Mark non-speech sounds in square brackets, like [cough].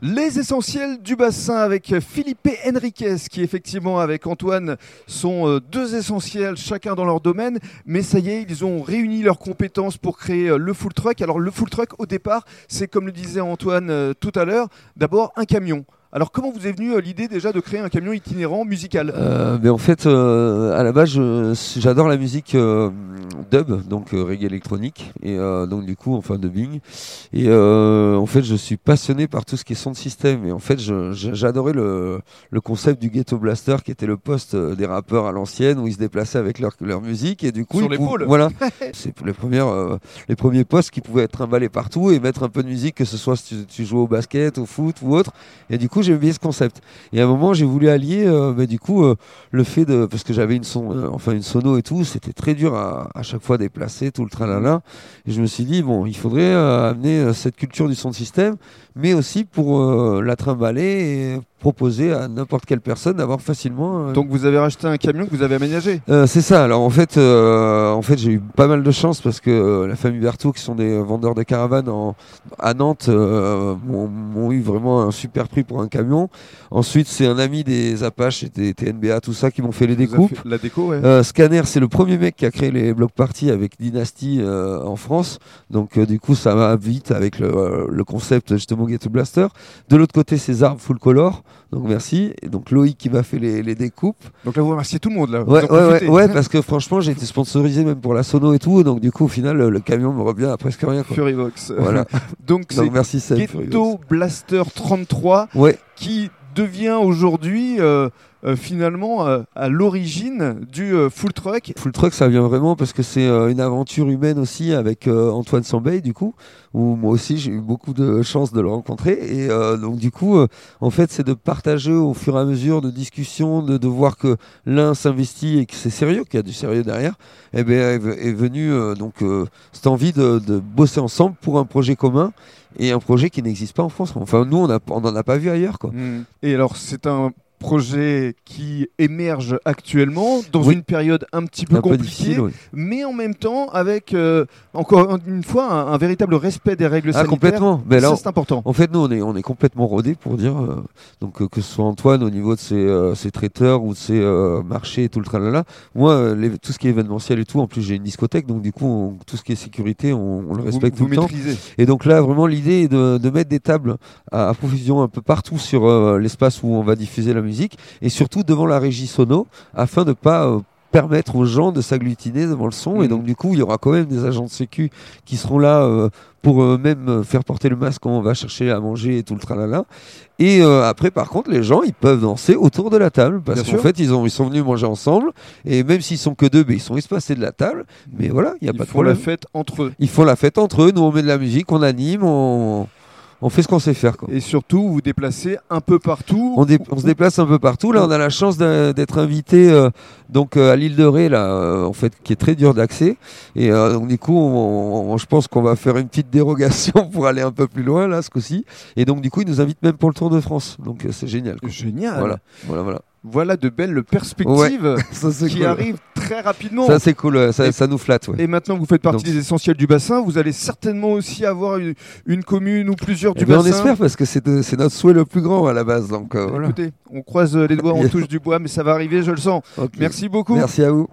Les essentiels du bassin avec Philippe Henriquez, qui effectivement avec Antoine sont euh, deux essentiels, chacun dans leur domaine, mais ça y est, ils ont réuni leurs compétences pour créer euh, le full truck. Alors le full truck, au départ, c'est comme le disait Antoine euh, tout à l'heure, d'abord un camion. Alors comment vous est venue euh, l'idée déjà de créer un camion itinérant musical? Euh, mais en fait, euh, à la base, j'adore la musique dub, donc reggae électronique, et donc du coup, enfin dubbing. Et en fait, je suis passionné par tout ce qui est son de système. Et en fait, j'adorais le, le concept du ghetto blaster, qui était le poste des rappeurs à l'ancienne, où ils se déplaçaient avec leur, leur musique, et du coup, Sur ils pou- l'épaule. Voilà, [laughs] c'est les premières, les premiers postes qui pouvaient être trimballés partout et mettre un peu de musique, que ce soit si tu, tu joues au basket, au foot ou autre. Et du coup, j'ai bien ce concept. Et à un moment, j'ai voulu allier, euh, bah, du coup, euh, le fait de, parce que j'avais une son, euh, enfin une sono et tout, c'était très dur à, à chaque fois déplacer tout le tralala. Et je me suis dit bon, il faudrait amener cette culture du son de système, mais aussi pour la trimballer et proposer à n'importe quelle personne d'avoir facilement. euh, Donc vous avez racheté un camion que vous avez aménagé? Euh, c'est ça. Alors en fait, euh, en fait, j'ai eu pas mal de chance parce que la famille Berthaud, qui sont des vendeurs de caravanes en, à Nantes, m'ont eu vraiment un super prix pour un camion. Ensuite, c'est un ami des Apaches, et des TNBA, tout ça, qui m'ont fait les découpes. fait La déco, ouais. Scanner, c'est le premier mec qui a créé les block parties avec Dynasty en France. Donc, du coup, ça va vite avec le, le concept justement Ghetto Blaster. De l'autre côté, c'est Armes Full Color. Donc, merci. Et donc, Loïc qui m'a fait les, les découpes. Donc là vous remerciez tout le monde là. Ouais, ouais, ouais, ouais, parce que franchement, j'ai été sponsorisé même pour la sono et tout. Donc, du coup, au final, le, le camion me revient à presque rien. Quoi. Furivox. Voilà. [laughs] Donc Donc, merci. Ghetto Blaster 33 Ouais, qui devient aujourd'hui euh, euh, finalement euh, à l'origine du euh, full truck. Full Truck, ça vient vraiment parce que c'est une aventure humaine aussi avec Antoine Sambey, du coup, où moi aussi j'ai eu beaucoup de chance de le rencontrer. Et donc, du coup, en fait, c'est de partager au fur et à mesure de discussions, de, de voir que l'un s'investit et que c'est sérieux, qu'il y a du sérieux derrière. Et bien, est, ve- est venue donc cette envie de, de bosser ensemble pour un projet commun et un projet qui n'existe pas en France. Enfin, nous, on n'en a pas vu ailleurs, quoi. Et alors c'est un projet qui émerge actuellement dans Oui. une période un petit peu un compliquée, oui. mais en même temps avec euh, encore une fois un, un véritable respect des règles Ah, sanitaires. complètement. Mais là, Ça, c'est important. En fait, nous, on est, on est complètement rodés pour dire, euh, donc euh, que ce soit Antoine au niveau de ses, ses traiteurs ou de ses marchés et tout le tralala. Moi, les- tout ce qui est événementiel et tout, en plus j'ai une discothèque, donc du coup, on- tout ce qui est sécurité, on, on le respecte vous, tout vous le temps. maîtrisez. Et donc là, vraiment, l'idée est de, de mettre des tables à, à profusion un peu partout sur l'espace où on va diffuser la musique, et surtout devant la régie sono, afin de pas euh, permettre aux gens de s'agglutiner devant le son. Et Mhm. donc du coup, il y aura quand même des agents de sécu qui seront là euh, pour euh, même faire porter le masque quand on va chercher à manger et tout le tralala. Et euh, après, par contre, les gens, ils peuvent danser autour de la table parce qu'en fait, ils, ont, ils sont venus manger ensemble. Et même s'ils sont que deux, ben, ils sont espacés de la table. Mais voilà, il n'y a Ils pas de font la problème. fête entre eux. Ils font la fête entre eux. Nous, on met de la musique, on anime, on, on fait ce qu'on sait faire. Quoi. Et surtout, vous vous déplacez un peu partout. On, dé- on se déplace un peu partout. Là, on a la chance d'être invité euh, donc euh, à l'île de Ré, là, euh, en fait, qui est très dur d'accès. Et euh, donc du coup, on- on- je pense qu'on va faire une petite dérogation [laughs] pour aller un peu plus loin là, ce coup-ci. Et donc du coup, ils nous invitent même pour le Tour de France. Donc euh, c'est génial. quoi. Génial. Voilà, voilà, voilà. Voilà de belles perspectives [laughs] Ça qui cool. arrivent très rapidement. Ça c'est cool. Ça, Et- ça nous flatte. Ouais. Et maintenant que vous faites partie Donc- des essentiels du bassin, vous allez certainement aussi avoir une, une commune ou plusieurs du Eh bien, on bassin. espère parce que c'est notre souhait le plus grand à la base. Donc euh, voilà. Écoutez, on croise les doigts, on [laughs] touche du bois, mais ça va arriver, je le sens. Merci beaucoup. Merci à vous.